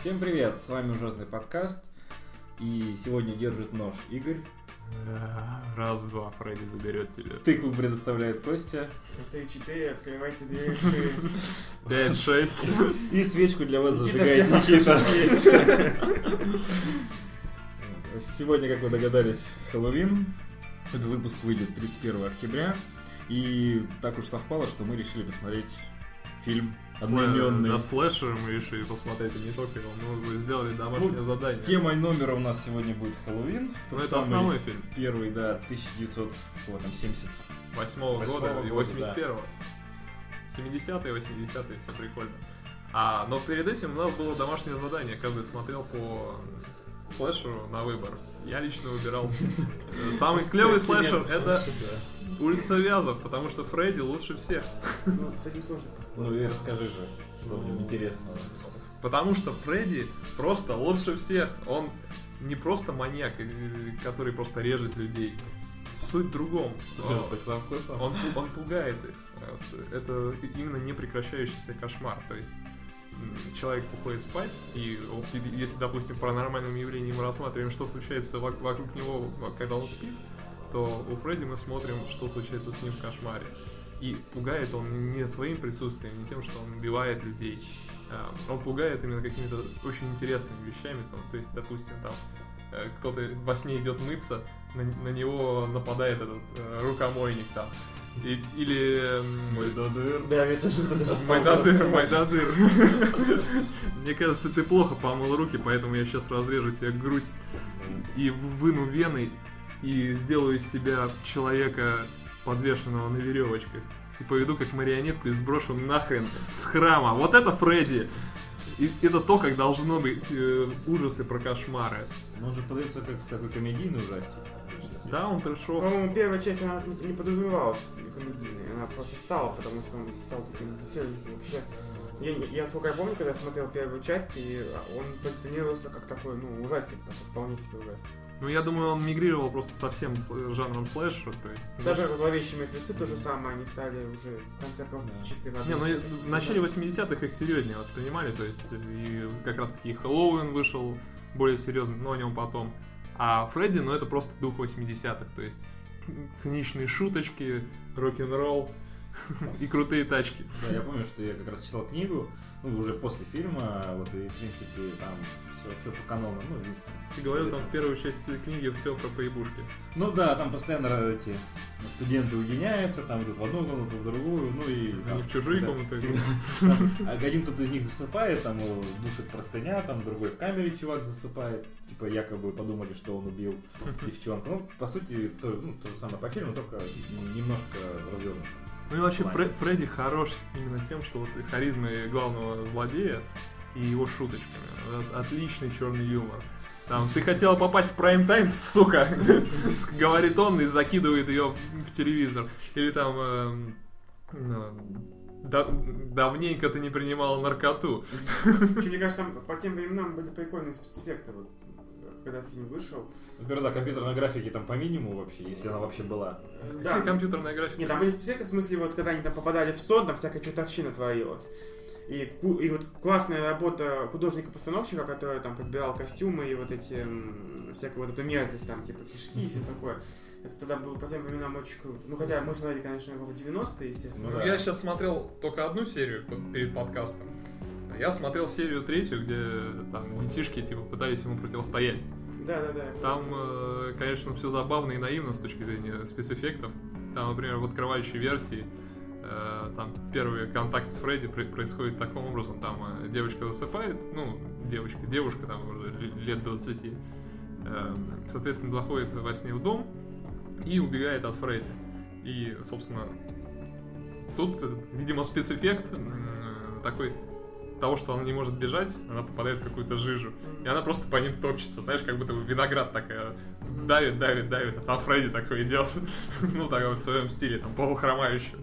Всем привет, с вами ужасный подкаст. И сегодня держит нож Игорь. Раз, два, Фредди заберет тебя. Тыкву предоставляет Костя. Три, четыре, открывайте дверь. Пять, шесть. И свечку для вас зажигает Никита. Сегодня, как вы догадались, Хэллоуин. Этот выпуск выйдет 31 октября. И так уж совпало, что мы решили посмотреть фильм одноименный. На слэшер мы решили посмотреть, и не только его. Мы сделали домашнее Ну, задание. Темой номера у нас сегодня будет Хэллоуин. Ну, это самый основной фильм. Первый, да, 1970 Восьмого Восьмого года и года, 81-го. 70-е, 80-е, все прикольно. А, но перед этим у нас было домашнее задание. Каждый смотрел по слэшеру на выбор. Я лично выбирал. э, Самый клевый слэшер это улица Вязов, потому что Фредди лучше всех. Ну, с этим сложно Ну и расскажи же, что в нем интересного. Потому что Фредди просто лучше всех. Он не просто маньяк, э, который просто режет людей. Суть в другом. Он, он пугает их. Это именно непрекращающийся кошмар. То есть человек уходит спать, и если, допустим, паранормальным явлением мы рассматриваем, что случается вок- вокруг него, когда он спит, то у Фредди мы смотрим, что случается с ним в кошмаре. И пугает он не своим присутствием, не тем, что он убивает людей. А, Он пугает именно какими-то очень интересными вещами. Там, то есть, допустим, там э, кто-то во сне идет мыться, на, на него нападает этот э, рукомойник там. И- или... Майдадыр. Да, ведь это Майдадыр, Майдадыр. Мне кажется, ты плохо помыл руки, поэтому я сейчас разрежу тебе грудь и выну вены и сделаю из тебя человека, подвешенного на веревочках. И поведу как марионетку и сброшу нахрен с храма. Вот это Фредди! И это то, как должно быть э, ужасы про кошмары. Ну, он же подается как такой комедийный ужастик. Да, он трешовый. По-моему, первая часть, она не подразумевалась комедийной. Она просто стала, потому что он стал таким веселеньким. Вообще, я, я, сколько я помню, когда я смотрел первую часть, и он позиционировался как такой, ну, ужастик, такой, вполне себе ужастик. Ну, я думаю, он мигрировал просто совсем с э, жанром слэшера, то есть... ну, Даже зловещие мертвецы то же самое, они стали уже в конце просто Да. чистой воды. Не, ну в начале 80-х их серьезнее воспринимали, то есть и как раз таки Хэллоуин вышел более серьезно, но о нем потом. А Фредди, ну это просто дух 80-х, то есть циничные шуточки, рок-н-ролл и крутые тачки. Да, я помню, что я как раз читал книгу, ну, уже после фильма, вот, и, в принципе, там все, все по канону, ну, единственное. Ты говорил там в первой части книги все про поебушки. Ну да, там постоянно эти студенты уединяются, там идут в одну комнату, в другую, ну и... там, Они в чужие когда- комнаты. Один кто-то из них засыпает, там его душит простыня, там другой в камере чувак засыпает, типа якобы подумали, что он убил девчонку. Ну, по сути, то, ну, то же самое по фильму, только немножко развернуто. Ну и вообще. Фре- Фредди хорош именно тем, что вот и харизмой главного злодея и его шуточками. От- Отличный черный юмор. Там, ты хотела попасть в прайм-тайм, сука, говорит он и закидывает ее в телевизор. Или там, эм, «Да- давненько ты не принимала наркоту. Мне кажется, там по тем временам были прикольные спецэффекты, вот, когда фильм вышел. Например, да, компьютерной графики там по минимуму вообще, если она вообще была. Да, компьютерная графика. Нет, там были спецэффекты, в смысле, вот когда они там попадали в сон, там всякая чертовщина творилась. И, и вот классная работа художника-постановщика, который там подбирал костюмы и вот эти всякую вот эту мерзость, там, типа кишки и все такое. Это тогда было по тем временам очень круто. Ну, хотя мы смотрели, конечно, его в 90-е, естественно. Ну Ну, да. Я сейчас смотрел только одну серию под- перед подкастом. Я смотрел серию третью, где там детишки типа пытались ему противостоять. Да, да, да. Там, э, конечно, все забавно и наивно с точки зрения спецэффектов. Там, например, в открывающей версии э, там первый контакт с Фредди происходит таким образом. Там э, девочка засыпает, ну, девочка, девушка там уже ле- лет 20. э, соответственно, заходит во сне в дом и убегает от Фредди. И, собственно, тут, видимо, спецэффект такой того, что она не может бежать, она попадает в какую-то жижу. И она просто по ним топчется, знаешь, как будто виноград такая давит, давит, давит, а там Фредди такой идет, ну, так вот в своем стиле, там, полухромающий.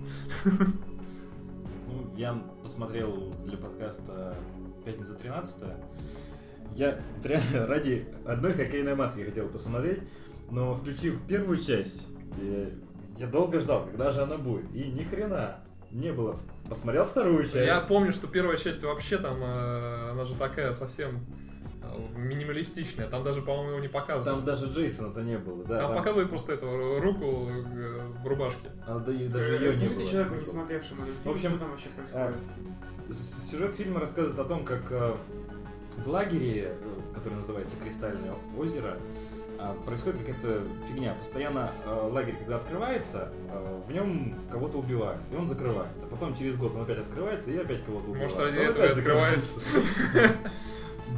Ну, я посмотрел для подкаста «Пятница 13 Я реально ради одной хоккейной маски хотел посмотреть, но включив первую часть, я долго ждал, когда же она будет. И ни хрена. Не было. Посмотрел вторую часть. Я помню, что первая часть вообще там, э, она же такая совсем э, минималистичная. Там даже, по-моему, его не показывают. Там даже Джейсона-то не было, да. Там показывают просто эту руку э, в рубашке. А, да и даже ее не было. человеку, не смотревшему этот фильм, В общем, что там вообще происходит. С- Сюжет фильма рассказывает о том, как э, в лагере, который называется Кристальное озеро, а, происходит какая-то фигня. Постоянно э, лагерь, когда открывается, э, в нем кого-то убивают, и он закрывается. Потом через год он опять открывается, и опять кого-то убивают. Может, ради этого открывается.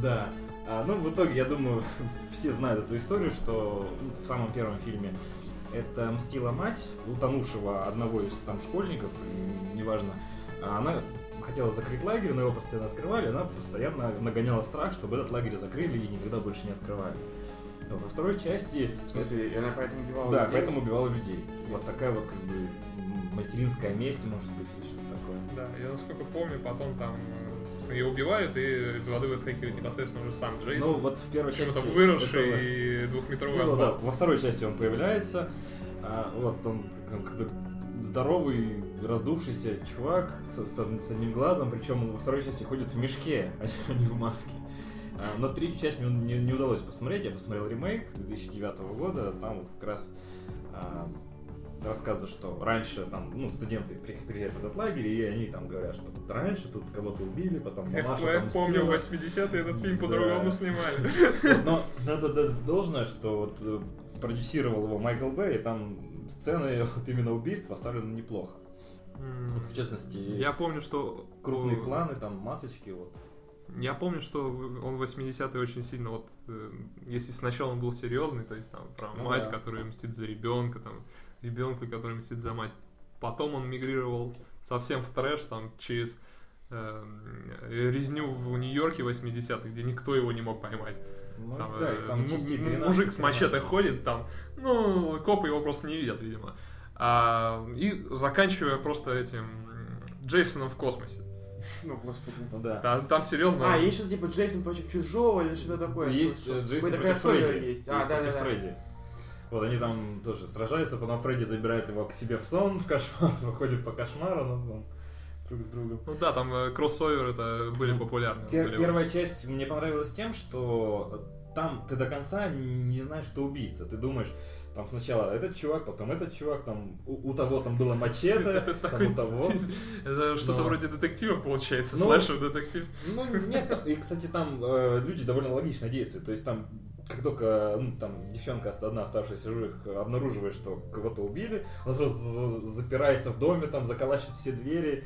Да. А, ну, в итоге, я думаю, все знают эту историю, что в самом первом фильме это мстила мать утонувшего одного из там школьников, неважно. А Она хотела закрыть лагерь, но его постоянно открывали, она постоянно нагоняла страх, чтобы этот лагерь закрыли и никогда больше не открывали. Во второй части... В смысле, и она поэтому убивала Да, людей? поэтому убивала людей. Вот такая вот как бы материнская месть, может быть, или что-то такое. Да, я насколько помню, потом там, собственно, ее убивают, и из воды выскакивает непосредственно уже сам Джейсон. Ну, вот в первой части... выросший этого- и двухметровый Ну, да, во второй части он появляется. а, вот он как- как-то здоровый, раздувшийся чувак с, с с одним глазом, причем он во второй части ходит в мешке, а не в маске. А, но третью часть мне не, не удалось посмотреть. Я посмотрел ремейк 2009 года. Там вот как раз а, рассказывают, что раньше там, ну, студенты при- приезжают в этот лагерь, и они там говорят, что вот раньше тут кого-то убили, потом мамаша Я там помню, в мстила. 80-е этот фильм Да. по-другому снимали. Но надо дать должное, что вот э, продюсировал его Майкл Бэй, и там сцены вот именно убийств оставлены неплохо. Вот, в частности, Я помню, что... крупные э, планы, там масочки, вот. Я помню, что он в 80-е очень сильно, вот, э, если сначала он был серьезный, то есть там про Ну мать, да. которая мстит за ребенка, там, ребенка, который мстит за мать. Потом он мигрировал совсем в трэш, там, через э, резню в Нью-Йорке 80-х, где никто его не мог поймать. Ну, Там, да, э, там 13, мужик с 13. мачете ходит там, ну, копы его просто не видят, видимо. А, и заканчивая просто этим м, Джейсоном в космосе. Ну, господи. Ну да. Там, там серьезно. А, есть что-то типа Джейсон против чужого или что-то такое? Есть слышал. э, Джейсон против Фредди. есть. А, да, против да, да. Фредди. Вот они там тоже сражаются, потом Фредди забирает его к себе в сон, в кошмар, выходит по кошмару, ну, там, друг с другом. Ну да, там э, кроссоверы это были Ну, популярны. Пер- были. первая часть мне понравилась тем, что там ты до конца не знаешь, кто убийца. Ты думаешь, там сначала этот чувак, потом этот чувак, там у, у того там было мачете, там у того. Это что-то вроде детектива получается, Ну, слэшер детектив. Ну, нет, и, кстати, там э, люди довольно логично действуют. То есть там, как только ну, там девчонка одна оставшаяся живых обнаруживает, что кого-то убили, она сразу за- запирается в доме, там заколачивает все двери,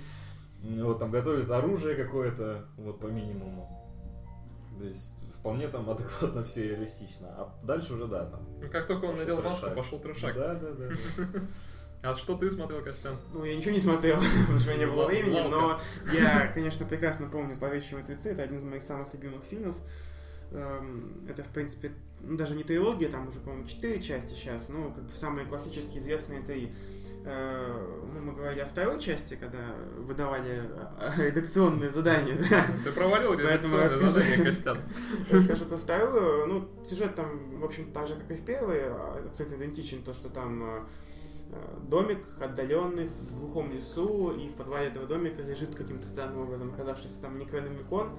вот там готовит оружие какое-то, вот по минимуму. То есть вполне там адекватно все реалистично. А дальше уже да, там. Ну, как только он надел маску, пошел трешак. Да, да, да. А что ты смотрел, Костян? Ну, я ничего не смотрел, потому что у меня не было времени, но я, конечно, прекрасно помню «Зловещие мертвецы», это один из моих самых любимых фильмов. Эм, Это, в принципе, ну, даже не трилогия, там уже, по-моему, четыре части сейчас, ну, как бы самые классические известные три. Мы говорили о второй части, когда выдавали э, редакционные задания, да. Ты провалил Поэтому расскажи. задание, Костян. Расскажу про вторую. Ну, сюжет там, в общем, так же, как и в первой, а, абсолютно идентичен. То, что там э, э, домик отдаленный в глухом лесу, и в подвале этого домика лежит каким-то странным образом оказавшийся там Некрономикон.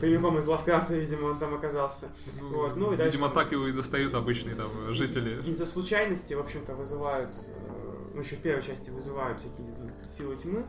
Прямиком из Лавкрафта, видимо, он там оказался. Вот, ну и дальше Видимо, там- так его и достают обычные там жители. Из-за случайности, в общем-то, вызывают, э, ну, еще в первой части вызывают всякие силы тьмы,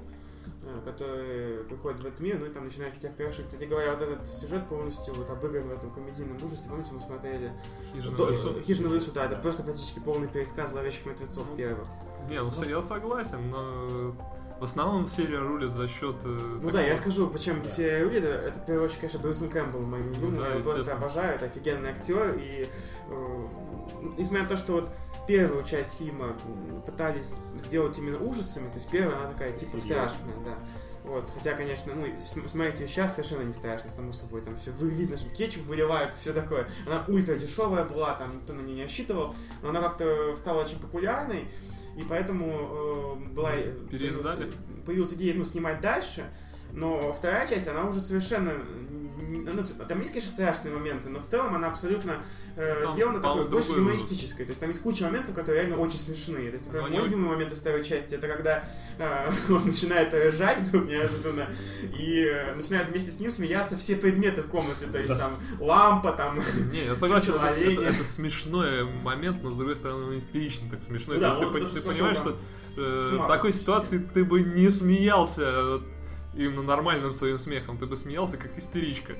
э, которые приходят в этот мир, ну и там начинают всех крошить. Кстати говоря, вот этот сюжет полностью вот обыгран в этом комедийном ужасе. Помните, мы смотрели Хижина До- лесу. Хижина в лесу, да, это Да. просто практически полный пересказ зловещих мертвецов Ну, первых. Не, ну я согласен, но в основном серия рулит за счет... э, Ну да, я скажу, почему Да. Гефея Рулит, это в первую очередь, конечно, Брюсом Кэмпбеллом моим любимым, Ну да, я просто обожаю, это офигенный актер, и э, несмотря на то, что вот первую часть фильма пытались сделать именно ужасами, то есть первая она такая типа Серьезно. страшная, да. Вот, хотя, конечно, ну, смотрите, сейчас совершенно не страшно, само собой, там все видно, что кетчуп выливают, все такое. Она ультра дешевая была, там никто на нее не рассчитывал, но она как-то стала очень популярной, и поэтому э, была... Переиздали? Появилась, появилась идея, ну, снимать дальше, но вторая часть, она уже совершенно ну, там есть, конечно, страшные моменты, но в целом она абсолютно э, Там сделана такой больше юмористической. То есть там есть куча моментов, которые реально очень смешные. То есть, например, Ну, мой любимый момент из второй части, это когда э, он начинает ржать вдруг неожиданно, и э, начинают вместе с ним смеяться все предметы в комнате. То есть Да. там лампа, там... Не, я согласен, это, это- это смешной момент, но с другой стороны он истерично так смешной. Ну да, То есть вот ты, ты понимаешь, что э, в такой ситуации ты бы не смеялся э, именно нормальным своим смехом, ты бы смеялся как истеричка.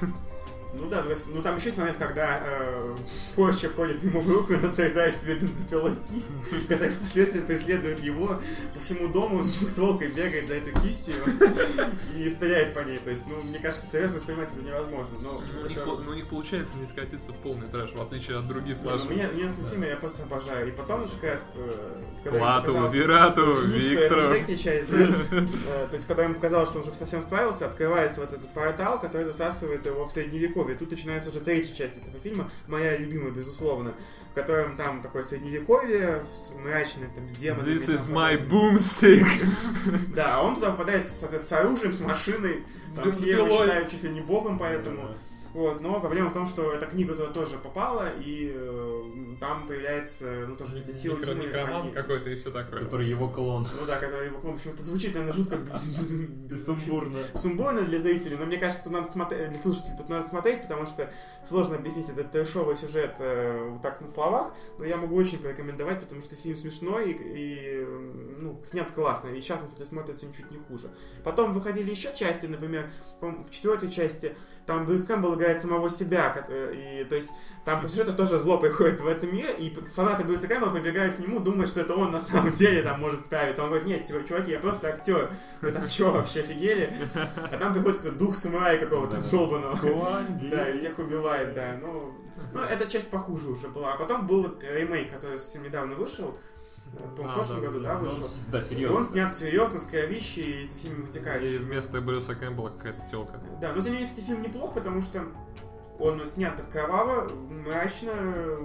Ну да, то есть, ну там еще есть момент, когда э, Порча входит ему в руку и он отрезает себе бензопилой кисть, которая впоследствии преследует его по всему дому, с двухстволкой бегает за этой кистью и стреляет по ней. То есть, ну, мне кажется, серьезно воспринимать это невозможно. Но Ну, у них, это- ну, у них получается не скатиться в полный трэш, в отличие от других ну, слаженных. Меня, меня этот фильм я просто обожаю. И потом как раз, э, когда Плату, это Виктору. часть, да? Э, То есть, когда ему показалось, что он уже совсем справился, открывается вот этот портал, который засасывает его в средневековье. Тут начинается уже третья часть этого фильма, моя любимая, безусловно, в котором там такое средневековье, с- мрачное, там, с демонами. This is my boomstick. Да, а он туда попадает с, с оружием, с машиной, С там все его считают чуть ли не богом, поэтому... Вот, но проблема в том, что эта книга туда тоже попала, и э, там появляется, ну, тоже эти силы Некро- тьмы. Они- какой-то и все такое. Который его клон. Ну да, когда его клон, в общем, это звучит, наверное, жутко Сумбурно. сумбурно для зрителей, но мне кажется, тут надо смотреть, для слушателей тут надо смотреть, потому что сложно объяснить этот трэшовый сюжет э, вот так на словах, но я могу очень порекомендовать, потому что фильм смешной и, и, ну, снят классно, и сейчас, если смотрится ничуть не хуже. Потом выходили еще части, например, в четвертой части там Брюс Кэмпбелл играет самого себя, э, и, то есть там по сюжету тоже зло приходит в этом мир, и фанаты Брюса Кэмпбелла побегают к нему, думают, что это он на самом деле там может справиться. Он говорит, нет, чувак- чуваки, я просто актер. Вы там что, вообще офигели? А там приходит какой-то дух самурая какого-то. Куанги. Да, и всех убивает, да. Ну, ну, эта часть похуже уже была. А потом был ремейк, который совсем недавно вышел. По-моему, в А, прошлом да, году, да, да, Ну, вышел. с- Да, И серьезно. он снят серьезно, с кровищей и со всеми И вытекающими. вместо Брюса Кэмпбелла какая-то телка. Да, но тем не менее, кстати, фильм неплох, потому что он снят так кроваво, мрачно,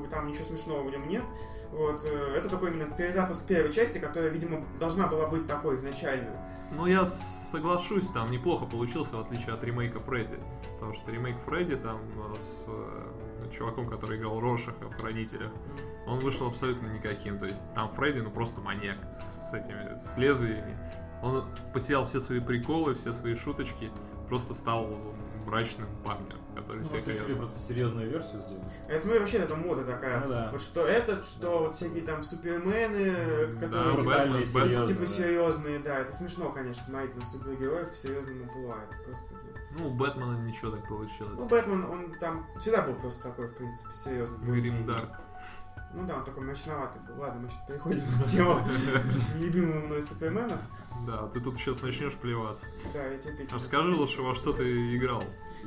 там ничего смешного в нем нет. Вот, э, это такой именно перезапуск первой части, которая, видимо, должна была быть такой изначально. Ну, я соглашусь, там неплохо получился, в отличие от ремейка Фредди. Потому что ремейк Фредди там э, с э, чуваком, который играл Рошаха в Хранителях, он вышел абсолютно никаким. То есть там Фредди, ну просто маньяк с этими, с лезвиями. Он потерял все свои приколы, все свои шуточки, просто стал мрачным парнем, который Ну, всех просто просто серьезную версию сделать. Это ну, и вообще это мода такая. Ну да. Вот что этот, что вот всякие там супермены, Да, которые типа, Бэтмен, серьезные, типа да. серьезные, да, это смешно, конечно, смотреть на супергероев в серьезном амплуа, это просто... Ну, у Бэтмена ничего так получилось. Ну, Бэтмен, он там всегда был просто такой, в принципе, серьезный. Грим Дарк. Ну да, он такой мрачноватый был. Ладно, мы сейчас переходим на тему нелюбимого мной суперменов. Да, ты тут сейчас начнешь плеваться. Да, я терпеть. не Расскажи лучше, во что ты играл.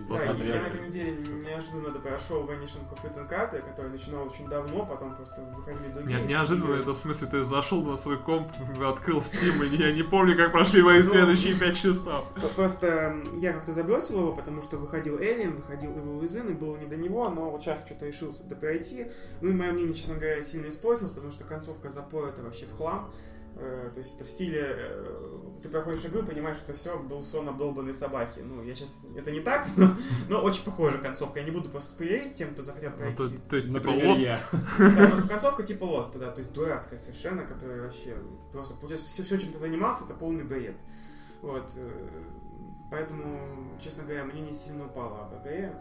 Да, я на этой неделе неожиданно допрошел Vanishing of Ethan Carter, который начинал очень давно, потом просто выходили другие. Не- неожиданно, это в смысле ты зашел на свой комп, открыл Steam, и я не помню, как прошли мои Ну. следующие пять часов. Просто я как-то забросил его, потому что выходил Alien, выходил Evil Within, и было не до него, но вот сейчас что-то решился допройти. Ну и мое мнение, честно говоря, сильно испортилось, потому что концовка запора вообще в хлам. Э, То есть это в стиле, э, ты проходишь игру и понимаешь, что это все был сон обдолбанной собаки. Ну, я сейчас, это не так, но, но очень похожая концовка. Я не буду просто спойлерить тем, кто захотят Ну, пройти. то, то есть, типа, Например, Lost, я. Да, ну, Концовка типа Lost, да, то есть дурацкая совершенно, которая вообще просто, получается, все, все чем ты занимался, это полный бред. Вот, э, поэтому, честно говоря, мне не сильно упало об игре.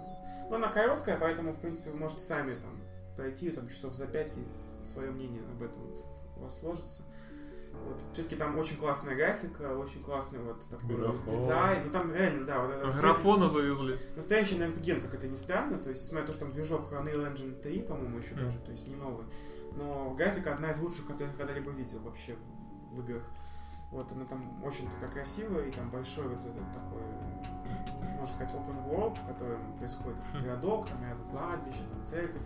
Но она короткая, поэтому, в принципе, вы можете сами там пройти там часов за пять и свое мнение об этом у вас сложится. Вот. Все-таки там очень классная графика, очень классный вот такой Графон. дизайн. Ну там реально, да, вот это графона завезли. Настоящий Next Gen, как это ни странно, то есть, несмотря на то, что там движок Unreal Engine 3, по-моему, еще Мгм. даже, то есть не новый, но графика одна из лучших, которых я когда-либо видел вообще в играх. Вот, она там очень такая красивая, и там большой вот этот такой, можно сказать, open world, в котором происходит Хм. городок, там рядом кладбище, там церковь,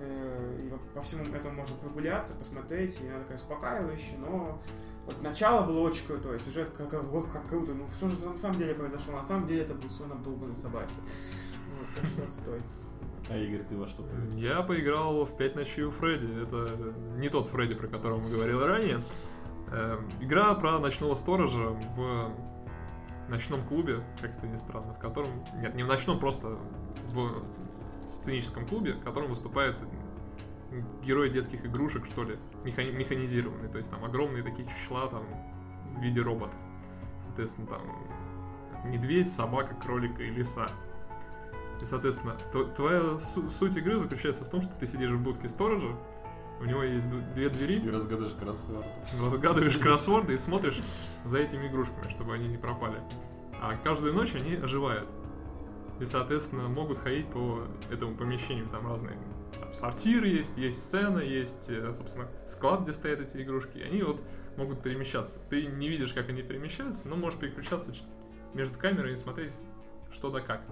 и во- по всему этому можно прогуляться, посмотреть, и она такая успокаивающая, но вот начало было очень крутое, сюжет как, как, вот как круто, ну что же на самом деле произошло? На самом деле это был сон обдолбанной собаки. Вот, так что отстой. А Игорь, ты во что поиграл? Я поиграл в 5 ночей у Фредди. Это не тот Фредди, про которого мы говорили ранее. Эм, Игра про ночного сторожа в ночном клубе, как это ни странно, в котором... Нет, не в ночном, просто в сценическом клубе, в котором выступают герои детских игрушек, что ли, механи- механизированные. То есть там огромные такие чучела там в виде роботов. Соответственно, там медведь, собака, кролик и лиса. И, соответственно, тв- твоя су- суть игры заключается в том, что ты сидишь в будке сторожа, у него есть две двери, И разгадаешь кроссворд. разгадываешь кроссворды и смотришь за этими игрушками, чтобы они не пропали. А каждую ночь они оживают. И, соответственно, могут ходить по этому помещению. Там разные там, сортиры есть, есть сцена, есть, э, собственно, склад, где стоят эти игрушки. И они вот могут перемещаться. Ты не видишь, как они перемещаются, но можешь переключаться между камерой и смотреть, что да как.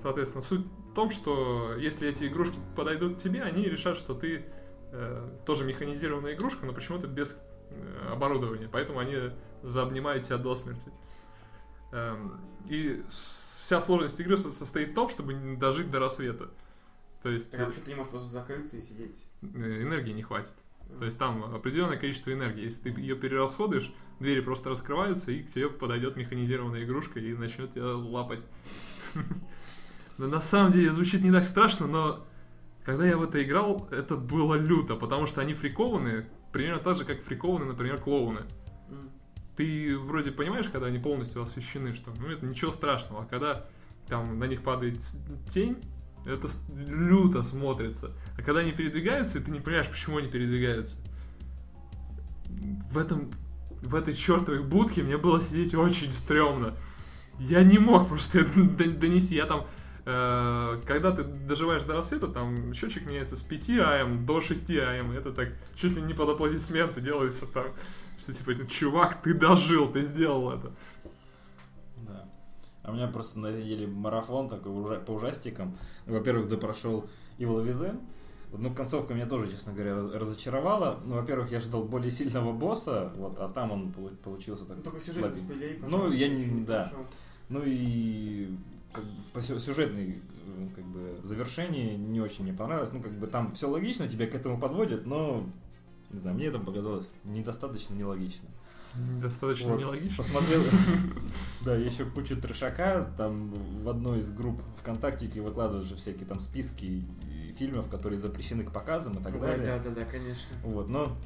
Соответственно, суть в том, что если эти игрушки подойдут к тебе, они решат, что ты э, тоже механизированная игрушка, но почему-то без э, оборудования. Поэтому они заобнимают тебя до смерти. Эм, и вся сложность игры со- состоит в том, чтобы не дожить до рассвета. То есть Так, а почему ты не можешь просто закрыться и сидеть? э, энергии не хватит. То есть там определенное количество энергии. Если ты ее перерасходуешь, двери просто раскрываются, и к тебе подойдет механизированная игрушка и начнет тебя лапать. Но на самом деле звучит не так страшно, но когда я в это играл, это было люто, потому что они фрикованы, примерно так же, как фрикованы, например, клоуны. М. Ты вроде понимаешь, когда они полностью освещены, что ну это ничего страшного, а когда там на них падает тень, это люто смотрится. А когда они передвигаются, ты не понимаешь, почему они передвигаются. В этом в этой чертовой будке мне было сидеть очень стрёмно. Я не мог просто это донести. Я там, э, когда ты доживаешь до рассвета, там счетчик меняется с 5 АМ до 6 АМ. Это так чуть ли не под аплодисменты делается там. Что типа, «Ну, чувак, ты дожил, ты сделал это. Да. А у меня просто на этой неделе марафон такой ужа- по ужастикам. Во-первых, да прошел Evil Within. Ну, концовка меня тоже, честно говоря, раз- разочаровала. Ну, во-первых, я ждал более сильного босса, вот, а там он полу- получился так Ну, Только сюжет не слабенький. спойлери, Ну, я не- еще да. Ну и как по сю- сюжетной э, как бы завершении не очень мне понравилось. Ну, как бы там все логично, тебя к этому подводят, но не знаю, мне это показалось недостаточно нелогично. Достаточно Вот. нелогично. Посмотрел, да, еще кучу трешака, там в одной из групп ВКонтактике выкладывают же всякие там списки фильмов, которые запрещены к показам и так далее. Да, да, да, конечно. Вот, но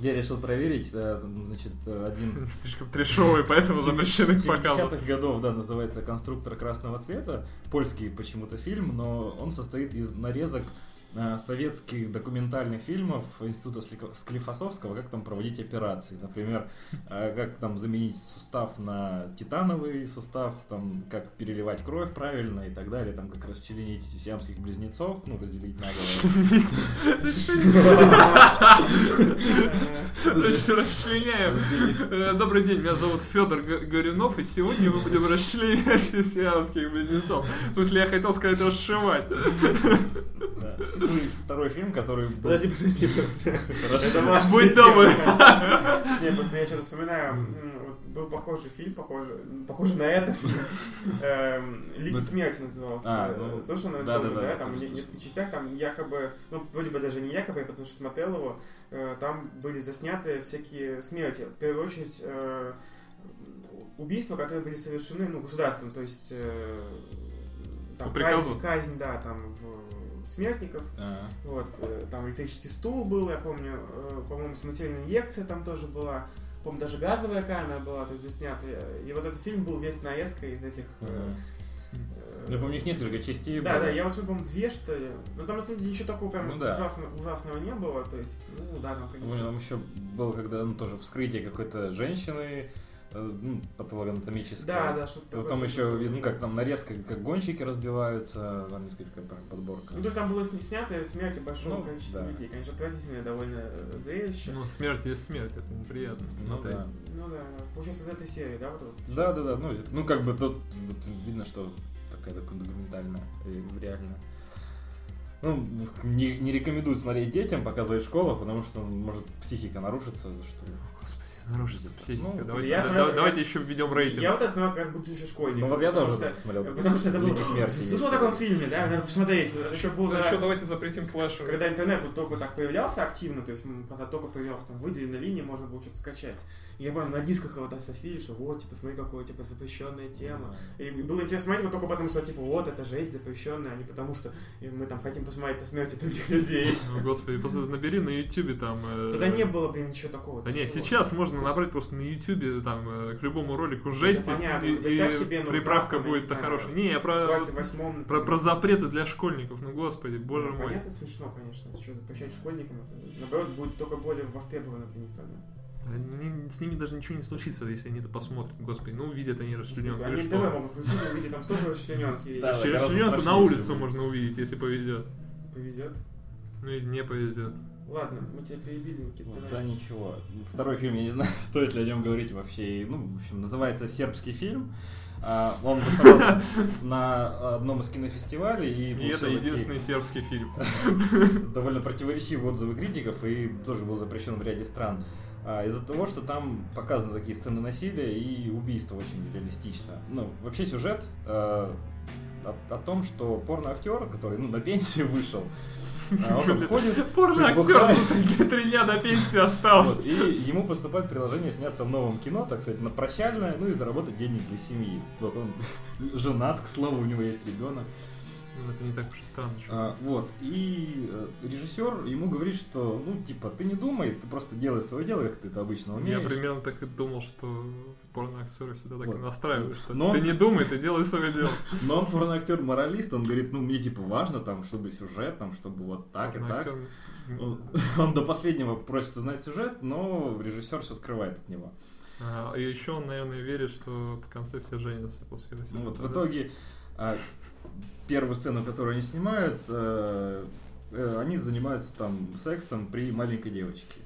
я решил проверить, значит, один Слишком трешовый, поэтому запрещены к показу. 70-х годов, да, называется «Конструктор красного цвета». Польский почему-то фильм, но он состоит из нарезок советских документальных фильмов Института Склифосовского, как там проводить операции. Например, э, как там заменить сустав на титановый сустав, там, как переливать кровь правильно и так далее, там, как расчленить сиамских близнецов, ну, разделить на Значит, расчленяем. Э, Добрый день, меня зовут Федор Горюнов, и сегодня мы будем расчленять сиамских близнецов. В смысле, я хотел сказать расшивать. Второй фильм, который был... Подожди, подожди, подожди. Хорошо. Будь добр. Не, просто я что-то вспоминаю, вот был похожий фильм, похожий, похожий на это. Эм, Лиги Ну, смерти назывался. а, ну, Слышал, наверное, да, тоже, да? Там в нескольких частях, там якобы, ну, вроде бы даже не якобы, я потому что смотрел его, э, там были засняты всякие смерти. В первую очередь, э, убийства, которые были совершены, ну, государством, то есть э, там казнь, казнь, да, там в смертников, А, вот, э, там электрический стул был, я помню, э, по-моему, смертельная инъекция там тоже была, по-моему, даже газовая камера была, то есть заснятая. И вот этот фильм был весь нарезкой из этих... э, э, Я помню, у них несколько частей да, было. да, я вот смотрю, по-моему, две, что ли. Но там, на самом деле, ничего такого прям Ну да. ужасно- ужасного не было. То есть, ну да, там, Помню, конечно. там еще было, когда ну, тоже вскрытие какой-то женщины, ну, патологоанатомическое. Да, да, что-то такое. Потом еще, было. видно, как там нарезка, как гонщики разбиваются, там несколько подборка. Ну, то есть там было сня- снято смерти большого Ну, количества да. людей. Конечно, отвратительное довольно э, зрелище. Ну, смерть есть смерть, это неприятно. Ну смотреть. да. Ну да, получается из этой серии, да, вот вот Да, да, да. Ну, это- ну как бы тут вот видно, что такая такая документальная, э, реально. Ну, не, не рекомендую смотреть детям, показывать в школах, потому что может психика нарушится, за что. Хорошая техника. Ну, давайте, я да- смотрел давайте раз- еще введем рейтинг. Я вот это смотрел как будущий школьник. Ну вот я тоже что- смотрел. Потому что это было... Смерти. Слышал о таком фильме, да? Надо посмотреть. Это еще был... Ну, когда- еще давайте запретим слэшер. Когда интернет вот только так появлялся активно, то есть когда только появлялся там выделенная линия, можно было что-то скачать. И я помню, на дисках его там софили, что вот, типа, смотри, какая, типа, запрещенная тема. И было интересно смотреть вот только потому, что, типа, вот, это жесть запрещенная, а не потому, что мы там хотим посмотреть на смерть этих людей. Ну, господи, просто набери на ютубе там... э, Тогда не было, блин, ничего такого. Да нет, сейчас можно набрать просто на ютубе там э, к любому ролику жести, понятно. и, Представь и себе, ну, приправка правда, будет не то знаю, хорошая. Не, я про, восьмом... про, про запреты для школьников, ну господи, боже Ну, мой. Понятно, смешно, конечно. Что запрещать школьникам, это, наоборот, будет только более востребовано для них тогда. Они- с ними даже ничего не случится, если они это посмотрят. Господи, ну увидят они расчлененку. Они ТВ что? могут включить там столько расчлененки. Да, расчлененку на улицу можно увидеть, если повезет. Повезет. Ну и не повезет. Ладно, мы тебя перебили, Никита. Вот, давай. да, ничего. Второй фильм, я не знаю, стоит ли о нем говорить вообще. И, Ну, в общем, называется «Сербский фильм». А, Он выставлялся на одном из кинофестивалей. И, И это такие единственный сербский фильм. довольно противоречивые отзывы критиков и тоже был запрещен в ряде стран. А, Из-за того, что там показаны такие сцены насилия и убийства очень реалистично. Ну, вообще сюжет э, о, о том, что порно-актер, который ну, на пенсии вышел, а, он там ходит, Порно-актер три дня до пенсии остался. Вот, и ему поступает предложение сняться в новом кино, так сказать, на прощальное, ну и заработать денег для семьи. Вот он женат, к слову, у него есть ребенок. Ну, это не так уж и странно. А, вот, и э, режиссер ему говорит, что, ну, типа, ты не думай, ты просто делай свое дело, как ты это обычно умеешь. Я примерно так и думал, что порно-актеры всегда так и Вот. настраивают, что Но ты он- не думай, ты делай свое дело. Но он порноактер моралист, он говорит, ну, мне, типа, важно, там, чтобы сюжет, там, чтобы вот так и так. Он, он до последнего просит узнать сюжет, но режиссер все скрывает от него. А, И еще он, наверное, верит, что в конце все женятся после этого Ну вот в итоге а, первую сцену, которую они снимают, э, они занимаются там сексом при маленькой девочке.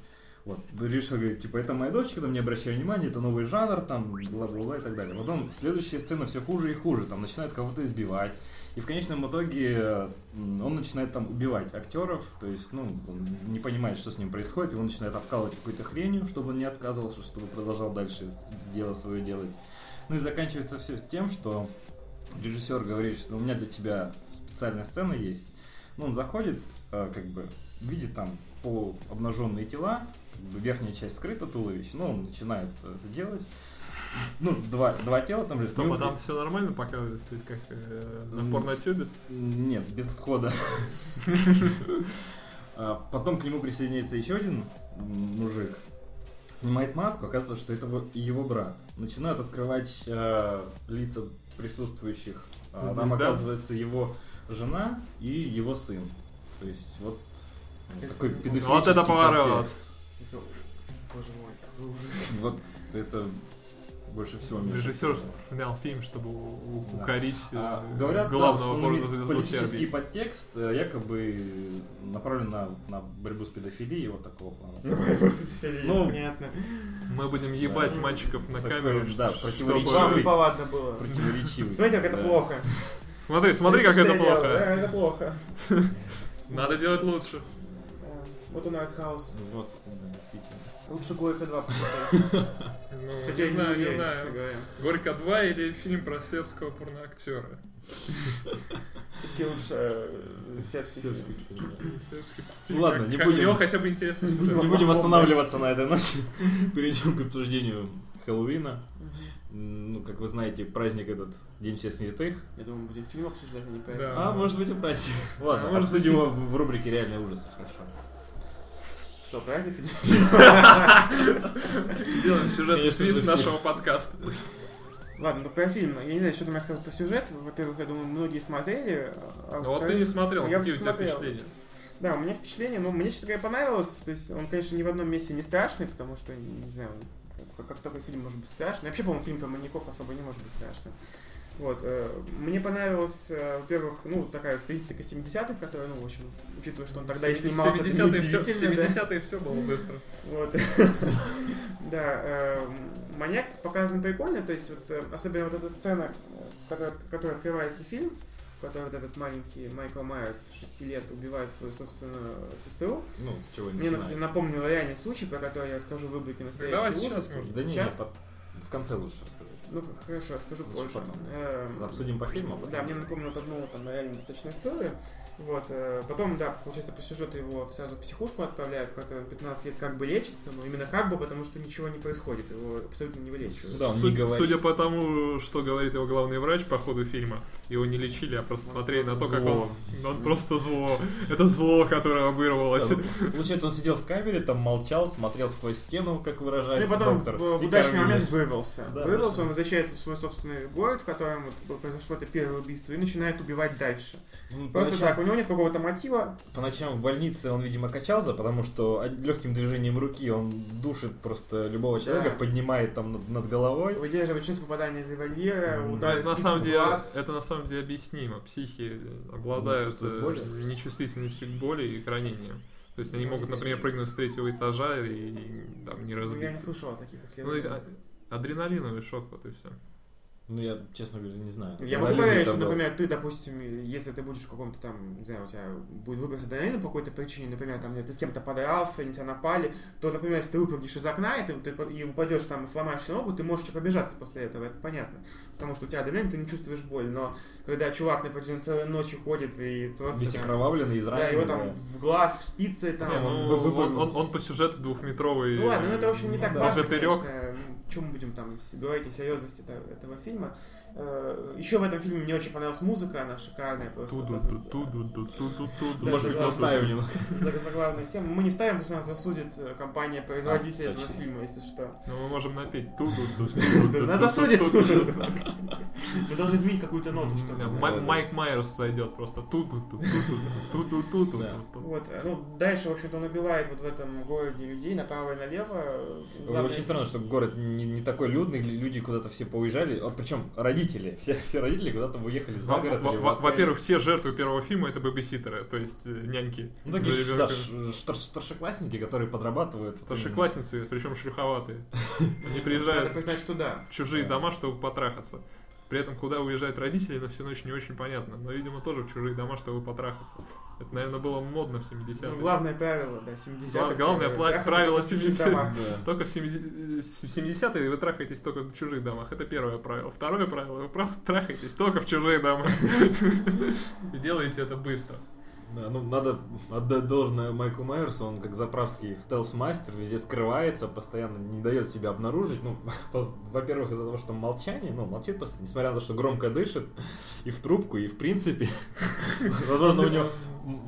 Вот, режиссер говорит, типа, это моя дочка, там не обращай внимания, это новый жанр, там, бла-бла-бла и так далее. Потом следующая сцена все хуже и хуже, там начинают кого-то избивать. И в конечном итоге он начинает там убивать актеров, то есть, ну, он не понимает, что с ним происходит, он начинает обкалывать какой-то хренью, чтобы он не отказывался, чтобы продолжал дальше дело свое делать. Ну и заканчивается все тем, что режиссер говорит, что у меня для тебя специальная сцена есть. Ну, он заходит, э, как бы, видит там полуобнаженные тела, верхняя часть скрыта туловище, но он начинает э, это делать. Ну, два, два тела там лежат. Стоп, Ну, а там все нормально показывается, ведь как э, на порнотюбе? Нет, без входа. А Потом к нему присоединяется еще один мужик. Снимает маску, оказывается, что это его- и его брат. Начинают открывать э, лица присутствующих. А Там Звезда? оказывается его жена и его сын. То есть вот ну, Если- такой Вот педофилический Вот это поворот. Зо- Боже мой, какой ужас. Вот это больше всего меня Режиссер снял фильм, чтобы Да. укорить А, э, говорят, да, главного имеет порнозвезду политический Сербии. подтекст, э, якобы направлен на, на борьбу с педофилией, вот такого плана. Ну, борьбу с педофилией, Ну, понятно. Мы будем ебать Да. мальчиков на Такой, камеру. да, противоречивый. Вам чтобы- неповадно было. Противоречивый. Смотрите, как это Да. плохо. Смотри, смотри, как это плохо. Да, это плохо. Надо делать лучше. Да. Вот он Хаус. Вот, да, действительно. Лучше Горько 2 посмотреть. Ну, Хотя я не знаю, не знаю. Горько 2 или фильм про сербского порноактера? Все-таки лучше э, сербский фильм. Ну фильм, ладно, не будем. У него хотя бы интересно. Не будем останавливаться на этой ночи. Перейдем к обсуждению Хэллоуина. Ну, как вы знаете, праздник этот День всех святых. Я думаю, будем фильм обсуждать, а не Да. поэтому. А, может быть и праздник. Ладно, А может обсудим быть, его в в рубрике «Реальные ужасы». Хорошо. Что, праздник? Сделаем сюжетный твист нашего подкаста. Ладно, ну про фильм. Я не знаю, что там рассказать про сюжет. Во-первых, я думаю, многие смотрели. а Ну вот ты не смотрел, Я какие у тебя впечатления? Да, у меня впечатление, ну, мне, честно говоря, понравилось. То есть он, конечно, ни в одном месте не страшный, потому что, не знаю, как, как такой фильм может быть страшный. Вообще, по-моему, фильм про маньяков особо не может быть страшным. Вот. э, Мне понравилось, э, во-первых, ну, такая стилистика 70-х, которая, ну, в общем, учитывая, что он тогда и снимался, это 70-е всё- неудивительно, да. 70-е все было быстро. Вот. Да, э, маньяк показан прикольно, то есть вот, особенно вот эта сцена, которая, открывается фильм, в которой вот этот маленький Майкл Майерс 6 лет убивает свою собственную сестру. Ну, с чего Мне, начинается. кстати, напомнил реальный случай, про который я расскажу в рубрике «Настоящий ужас». Да не, Сейчас? не, под- в конце лучше расскажи. Ну, хорошо, расскажу Лучше позже. потом. Эм, Обсудим по фильму, Да, мне напомнил одну там реально достаточно историю. Вот, э, потом, да, получается, по сюжету его сразу в психушку отправляют, в которой он 15 лет как бы лечится, но именно как бы, потому что ничего не происходит, его абсолютно не вылечивают. Да, он не Суть- говорит. Судя по тому, что говорит его главный врач по ходу фильма, его не лечили, а просто Он смотрели на то, просто как он... зло. Он просто зло. Это зло, которое вырвалось. Да, Получается, он сидел в камере, там молчал, смотрел сквозь стену, как Ну и выражается потом доктор. в, в и удачный кормили. момент вырвался. Да, вырвался, точно. он возвращается в свой собственный город, в котором вот произошло это первое убийство, и начинает убивать дальше. Ну, Просто поначалу- так, у него нет какого-то мотива. По ночам в больнице он, видимо, качался, потому что легким движением руки он душит просто любого человека, Да. поднимает там над, над головой. Выдерживает 6 попаданий из револьвера, ударит Это на самом деле, глаз. это на самом деле объяснимо. Психи обладают э, нечувствительностью к боли и к ранениям. То есть они Ну, могут, например, прыгнуть с третьего этажа и, и, там не Ну, Я не разбиться. слышал о таких Ну, исследованиях. а- адреналиновый шок, вот и все. Ну, я, честно говоря, не знаю. Я могу был. например, ты, допустим, если ты будешь в каком-то там, не знаю, у тебя будет выброс адреналина по какой-то причине, например, там, где ты с кем-то подрался, они тебя напали, то, например, если ты выпрыгнешь из окна, и ты, ты и упадешь там и сломаешь ногу, ты можешь еще побежаться после этого, это понятно. Потому что у тебя адреналин, ты не чувствуешь боль, но когда чувак на протяжении целой ночи ходит и просто... Весь окровавленный, да, израненный. его там да. в глаз спицы там... Не, он ну, он, выпрыгнул. он- он по сюжету двухметровый. Ну ладно, ну это, в общем, не ну так да, важно, конечно. Э, чем мы будем там говорить о серьезности этого, этого фильма. Э, Еще в этом фильме мне очень понравилась музыка, она шикарная просто. Может быть, мы вставим немного. За главную тему. Мы не вставим, потому что нас засудит э, компания производителя а, этого фильма, если что. Ну, мы можем напеть туду. Нас засудит. Мы должны изменить какую-то ноту. Майк Майерс зайдет просто туду туду туду Вот, ну, дальше, в общем-то, он убивает вот в этом городе людей направо и налево. Очень странно, что город не, не такой людный, лю- люди куда-то все поуезжали, а, причем родители, все, все родители куда-то уехали за город. отель. Во-первых, все жертвы первого фильма это бэбиситеры, то есть э, няньки. ну, такие да, старшеклассники, которые подрабатывают. Старшеклассницы, причем шлюховатые. Они приезжают в чужие дома, чтобы потрахаться. При этом, куда уезжают родители, на всю ночь не очень понятно. Но, видимо, тоже в чужие дома, чтобы потрахаться. Это, наверное, было модно в 70-е. Ну, главное правило, да, 70-х. Гла- главное э, правило только в чужих 70-х. домах. Да. Только в 70- в 70-е вы трахаетесь только в чужих домах. Это первое правило. Второе правило, вы прав- трахаетесь только в чужие дома. И делаете это быстро. Да, ну надо отдать должное Майку Майерсу, он как заправский стелс-мастер, везде скрывается, постоянно не дает себя обнаружить. Ну, во-первых, из-за того, что молчание, ну, молчит постоянно, несмотря на то, что громко дышит, и в трубку, и в принципе. Возможно, у него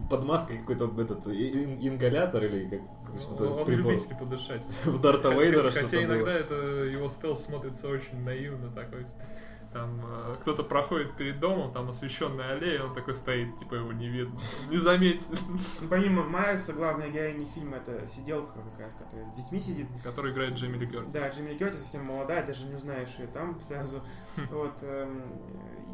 под маской какой-то этот ингалятор или как что-то Он прибор. любитель подышать. У Дарта Вейдера Хотя что-то иногда было. это его стелс смотрится очень наивно такой. Там э, кто-то проходит перед домом, там освещенная аллея, он такой стоит, типа его не видно. Не заметил. Ну, Помимо Майерса, главная героиня фильма это сиделка как раз, которая с детьми сидит. Который играет Джейми Ли Кёртис. Да, Джимми Ли Кёртис совсем молодая, даже не узнаешь ее там сразу. Вот, эм,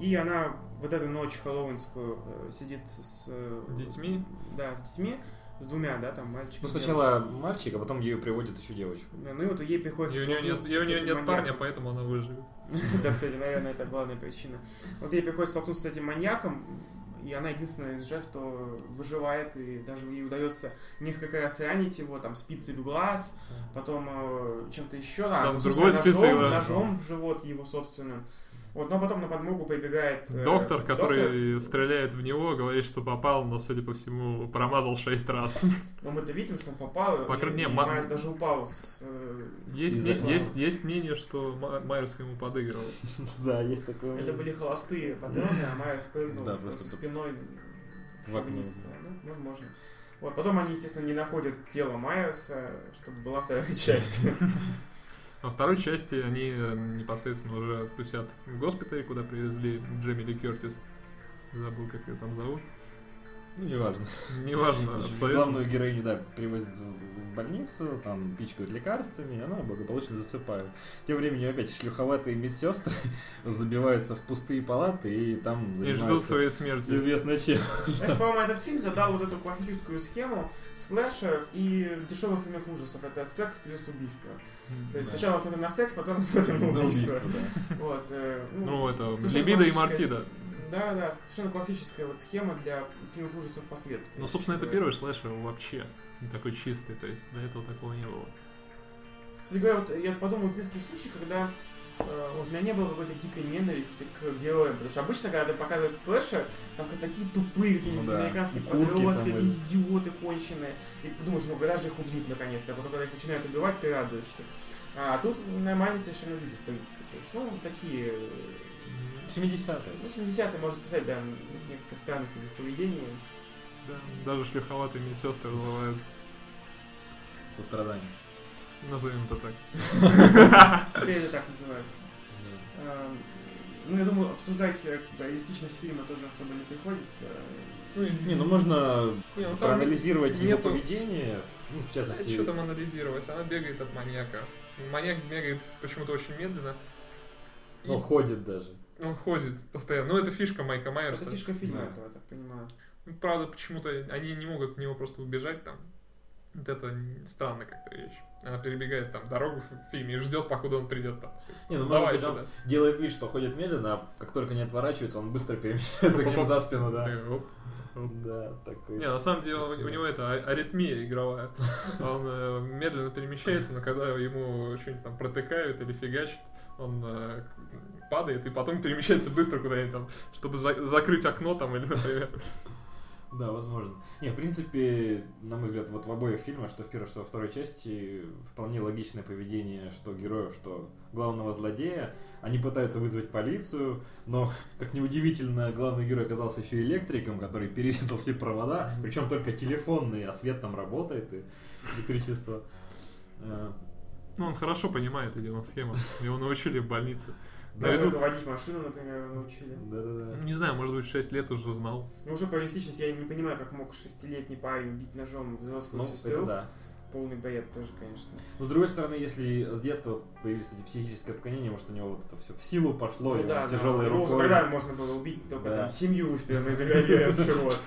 и она вот эту ночь хэллоуинскую э, сидит с... э, Детьми? Да, с детьми, с двумя, да, там мальчиком. Ну, сначала мальчик, а потом ее приводит еще девочку. Да, ну и вот ей приходится... И у нее нет, у нее нет парня, поэтому она выживет. Да, кстати, наверное, это главная причина. Вот ей приходится столкнуться с этим маньяком, и она единственная из жертв, кто выживает, и даже ей удается несколько раз ранить его, там, спицей в глаз, потом э, чем-то еще, а, ну, другой в ножом, ножом в живот его собственным. Вот, но потом на подмогу прибегает... э, Доктор, который стреляет в него, говорит, что попал, но, судя по всему, промазал шесть раз. Но мы-то видим, что он попал, По крайней мере, ма- Майерс даже упал с... э, Есть, окна. есть, есть мнение, что Ма- Майерс ему подыгрывал. Да, есть такое. Это были холостые патроны, а Майерс прыгнул Да, просто спиной вниз. Ну, возможно. Вот, потом они, естественно, не находят тело Майерса, чтобы была вторая часть. Во второй части они э, непосредственно уже спустят в госпиталь, куда привезли Джейми Ли Кертис. Забыл, как ее там зовут. Ну, неважно. Неважно, абсолютно. Главную героиню, да, привозят в, больницу, там пичкают лекарствами, и она благополучно засыпает. Тем временем опять шлюховатые медсестры забиваются в пустые палаты и там И ждут своей смерти. известно чем. Знаешь, по-моему, этот фильм задал вот эту классическую схему слэшеров и дешевых фильмов ужасов. Это секс плюс убийство. То есть Да. сначала смотрим на секс, потом смотрим на убийство. убийство, да. Вот, э, Ну, это совершенно Либидо и Мартида. Да, да, совершенно классическая вот схема для фильмов ужасов впоследствии. Ну, собственно, это первый слэшер вообще такой чистый, то есть до этого такого не было. Кстати говоря, вот я подумал, единственный случай, когда э, у меня не было какой-то дикой ненависти к героям, потому что обычно, когда ты показывают слэшер, там такие тупые какие-нибудь Ну да, американские подростки, какие-нибудь идиоты конченые, и ты думаешь, ну когда же их убьют наконец-то, а потом, когда их начинают убивать, ты радуешься. А тут нормальные совершенно люди, в принципе, то есть, ну, такие, э, 70-е. ну, 70-е можно списать, да, в их поведении. Да, даже шлюховатые медсестры вызывают, Сострадание. назовем это так. Теперь это так называется. Эм, Ну, я думаю, обсуждать э, как бы, личность фильма тоже особо не приходится. Не, ну можно Не, ну проанализировать его нету- поведение, ну, в частности, что там анализировать? Она бегает от маньяка. Маньяк бегает почему-то очень медленно. И ну, ходит даже. Он ходит постоянно. Ну, это фишка Майка Это Майерса. фишка фильма Да. этого, я так понимаю. Ну, Правда, почему-то они не могут от него просто убежать там. Вот это странная как-то вещь. Она перебегает там дорогу в фильме и ждет, покуда он придет там. Не, ну, Давай может быть, он сюда. делает вид, что ходит медленно, а как только не отворачивается, он быстро перемещается к ним за спину, да. Да, такой. Не, на самом деле у, Красиво. у него это а- аритмия игровая. Он э, медленно перемещается, но когда ему что-нибудь там протыкают или фигачит, он э, падает и потом перемещается быстро куда-нибудь там, чтобы за- закрыть окно там или, например. Да, возможно. Не, в принципе, на мой взгляд, вот в обоих фильмах, что в первой, что во второй части, вполне логичное поведение, что героев, что главного злодея. Они пытаются вызвать полицию, но, как неудивительно, главный герой оказался еще электриком, который перерезал все провода, причем только телефонные, а свет там работает, и электричество. Э, Ну, он хорошо понимает, видимо, схему. Его научили в больнице. Даже с- водить машину, например, научили. Да-да-да. Не знаю, может быть, в 6 лет уже знал. Ну, уже по реалистичности я не понимаю, как мог шестилетний парень убить ножом взрослую Ну, сестру. это да. Полный бред тоже, конечно. Но с другой стороны, если с детства появились эти психические отклонения, может у него вот это все в силу пошло, Ну и да, да. тяжелой Его уже рукой. тогда можно было убить, только Да. там семью выстрелами из голове в живот.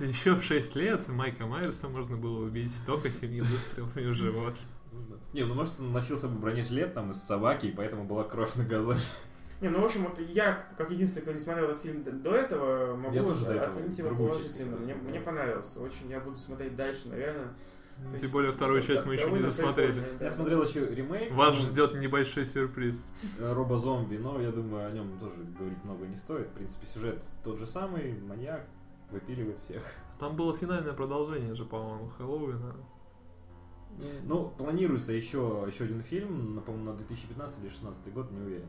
Еще в 6 лет Майка Майерса можно было убить только семьи выстрелами в живот. Не, ну может он носился бы бронежилет там из собаки, и поэтому была кровь на газоне. Не, ну, в общем, вот я, как единственный, кто не смотрел этот фильм до- этого, могу Я тоже этого оценить его положительно. Мне, мне понравился. Очень я буду смотреть дальше, наверное. То Тем есть, более вторую да, часть мы еще не досмотрели. да. Я смотрел еще ремейк Вас ну, ждет небольшой сюрприз. э, Робо Зомби, но я думаю, о нем тоже говорить много не стоит. В принципе, сюжет тот же самый, маньяк, выпиливает всех. Там было финальное продолжение же, по-моему, Хэллоуина. Ну, планируется еще, еще один фильм, на, по-моему, на 2015 или 2016 год, не уверен.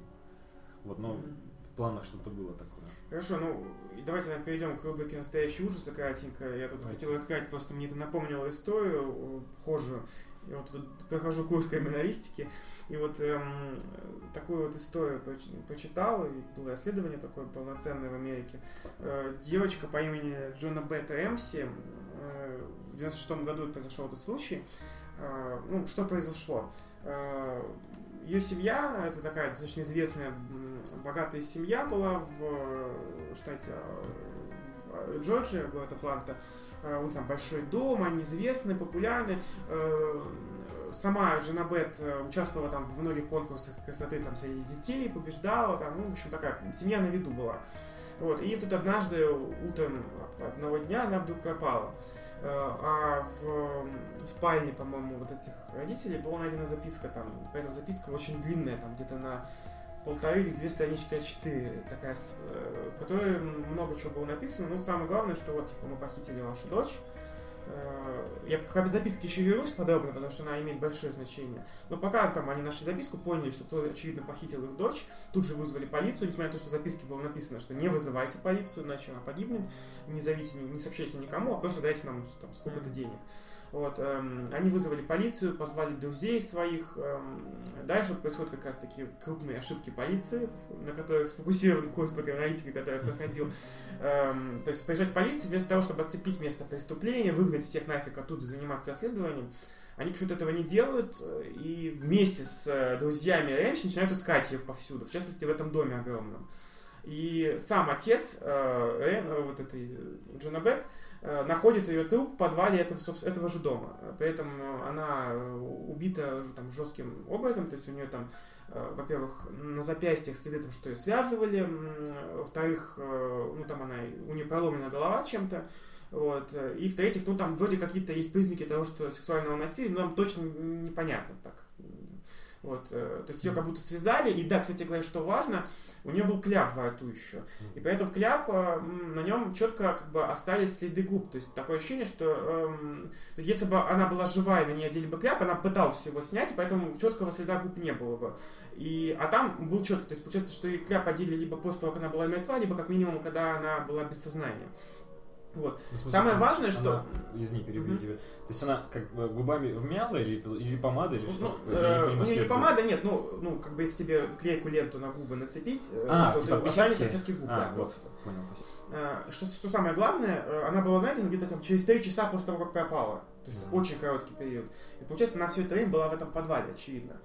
Вот, но в планах что-то было такое. Хорошо, ну давайте наверное, перейдем к рубрике «Настоящие ужасы» кратенько. Я тут Давайте. хотел рассказать, просто мне это напомнило историю похожую. Я вот тут прохожу курс криминалистики, и вот эм, такую вот историю почитал, и было исследование такое полноценное в Америке. Э, девочка по имени Джона Бетта Рэмси, э, в 96 году произошел этот случай. Э, ну, что произошло? Э, ее семья, это такая достаточно известная богатая семья была в э, штате Джорджия, город Атланта. У них там большой дом, они известны, популярны. Сама жена Бет участвовала там в многих конкурсах красоты там среди детей, побеждала там, ну, в общем, такая семья на виду была. Вот, и тут однажды утром одного дня она вдруг пропала. Э, А в спальне, по-моему, вот этих родителей была найдена записка там. Эта записка очень длинная, там где-то на полторы или две странички А4, такая, э, в которой много чего было написано. Ну, самое главное, что вот, типа, мы похитили вашу дочь. Э, Я к этой записке еще вернусь подробно, потому что она имеет большое значение. Но пока там они нашли записку, поняли, что кто-то, очевидно, похитил их дочь, тут же вызвали полицию, несмотря на то, что в записке было написано, что не вызывайте полицию, иначе она погибнет, не зовите, не, не сообщайте никому, а просто дайте нам там, сколько-то денег. Вот, эм, они вызвали полицию, позвали друзей своих. эм, дальше вот происходят как раз такие крупные ошибки полиции, на которых сфокусирован курс по криминалистике, который проходил. Эм, то есть приезжать полиция, вместо того, чтобы оцепить место преступления, выгнать всех нафиг оттуда заниматься расследованием, они почему-то этого не делают, э, и вместе с э, друзьями Рэмси начинают искать ее повсюду, в частности, в этом доме огромном. И сам отец, э, Рен, вот этой Джона Бет, э, находит ее труп в подвале этого, этого же дома. При этом она убита там, жестким образом, то есть у нее там, э, во-первых, на запястьях следы, там, что ее связывали, во-вторых, э, ну там она, у нее проломлена голова чем-то, вот. И в-третьих, ну там вроде какие-то есть признаки того, что сексуального насилия, но нам точно непонятно так. Вот, э, то есть ее как будто связали. И да, кстати говоря, что важно, у нее был кляп во рту еще. И поэтому кляп, э, на нем четко как бы остались следы губ. То есть такое ощущение, что эм, то есть, если бы она была живая на ней одели бы кляп, она пыталась его снять, и поэтому четкого следа губ не было бы. И, а там был четко, то есть получается, что и кляп одели либо после того, как она была мертва, либо как минимум, когда она была без сознания. Вот. Ну, смысле, Самое важное, что... Она, извини, перебью mm-hmm. тебя. То есть она как бы губами вмяла или, или помадой, или ну, что? Ну, э, не, не помада, нет, ну, ну, как бы если тебе клейку ленту на губы нацепить, э, а, то типа ты останется отпечатки губ. А, да, вот. Понял, э, что, что самое главное, э, она была найдена где-то там через 3 часа после того, как пропала. То есть mm-hmm. очень короткий период. И получается, она все это время была в этом подвале, очевидно.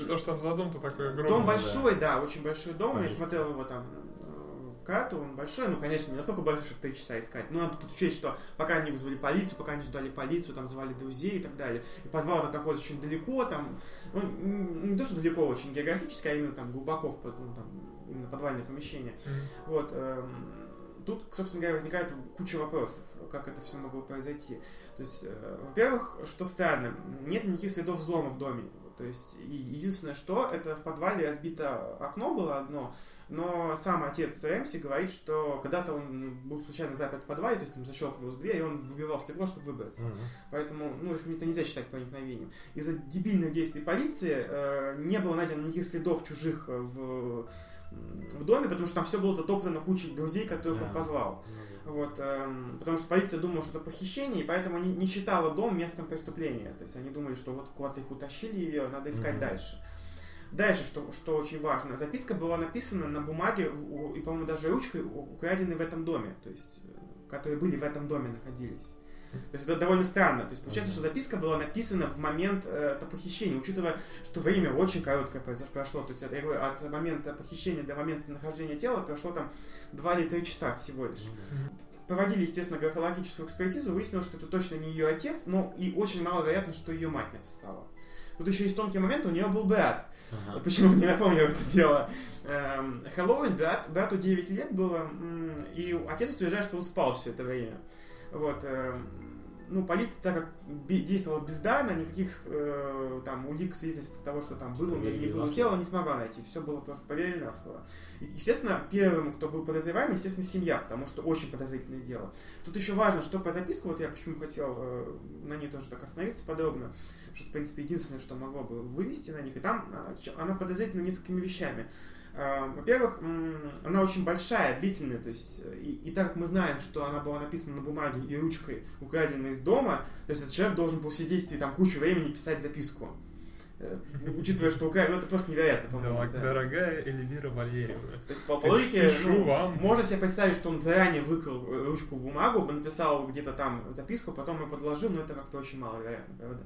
Что ж там за дом-то такой огромный? Дом большой, да, да очень большой дом. Поместье. Я смотрел его там карту, он большой, ну, конечно, не настолько большой, чтобы три часа искать. Но надо тут учесть, что пока они вызвали полицию, пока они ждали полицию, там звали друзей и так далее. И подвал этот находится очень далеко, там, ну, не то, что далеко очень географически, а именно там глубоко в ну, там, именно подвальное помещение. Mm-hmm. Вот. Эм, тут, собственно говоря, возникает куча вопросов, как это все могло произойти. То есть, э, во-первых, что странно, нет никаких следов взлома в доме. То есть, единственное, что это в подвале разбито окно было одно, но сам отец Рэмси говорит, что когда-то он был случайно заперт в подвале, то есть там защелкнулась дверь, и он выбивал стекло, чтобы выбраться. Mm-hmm. Поэтому, ну, в общем, это нельзя считать проникновением. Из-за дебильных действий полиции э, не было найдено никаких следов чужих в, в доме, потому что там все было затоплено кучей друзей, которых yeah. он позвал. Mm-hmm. Вот, эм, потому что полиция думала, что это похищение, и поэтому не, не считала дом местом преступления. То есть они думали, что вот куда-то их утащили, ее надо искать mm-hmm. дальше. Дальше, что, что очень важно, записка была написана на бумаге и, по-моему, даже ручкой, украденной в этом доме, то есть, э, которые были в этом доме находились. То есть это довольно странно. То есть получается, что записка была написана в момент э, похищения, учитывая, что время очень короткое прошло. То есть говорю, от момента похищения до момента нахождения тела прошло там 2 или 3 часа всего лишь. Проводили, естественно, графологическую экспертизу, выяснилось, что это точно не ее отец, но и очень маловероятно, что ее мать написала. Тут еще есть тонкий момент, у нее был брат. Ага. Почему не напомнил это дело? Эм, Хэллоуин, брат, брату 9 лет было, и отец утверждает, что он спал все это время. Вот. Эм, ну, полиция, так как действовала бездарно, никаких э, там улик, свидетельств того, что там было, не, не было тела, не смогла найти. Все было просто поверено на слово. Естественно, первым, кто был подозреваемый, естественно, семья, потому что очень подозрительное дело. Тут еще важно, что по записку, вот я почему хотел э, на ней тоже так остановиться подробно, что, в принципе, единственное, что могло бы вывести на них, и там э, она подозрительна несколькими вещами. А, во-первых, она очень большая, длительная, то есть, и, и так как мы знаем, что она была написана на бумаге и ручкой, украденной из дома, то есть этот человек должен был сидеть и там кучу времени писать записку. Э, учитывая, что украден, ну, это просто невероятно, по-моему. Да, да. Дорогая Эльвира Валерьевна. То есть, по, логике, ну, вам. можно себе представить, что он заранее выкрал ручку в бумагу, написал где-то там записку, потом ее подложил, но это как-то очень маловероятно, правда?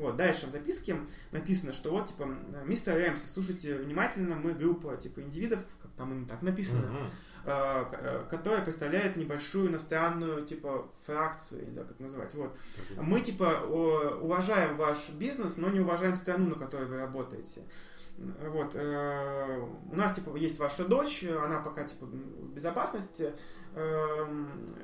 Вот, дальше в записке написано, что вот, типа, мистер Рэмси, слушайте внимательно, мы группа, типа, индивидов, как там именно так написано, mm-hmm. которая представляет небольшую иностранную, типа, фракцию, не знаю, как назвать, вот. Мы, типа, уважаем ваш бизнес, но не уважаем страну, на которой вы работаете. Вот, э, у нас, типа, есть ваша дочь, она пока, типа, в безопасности,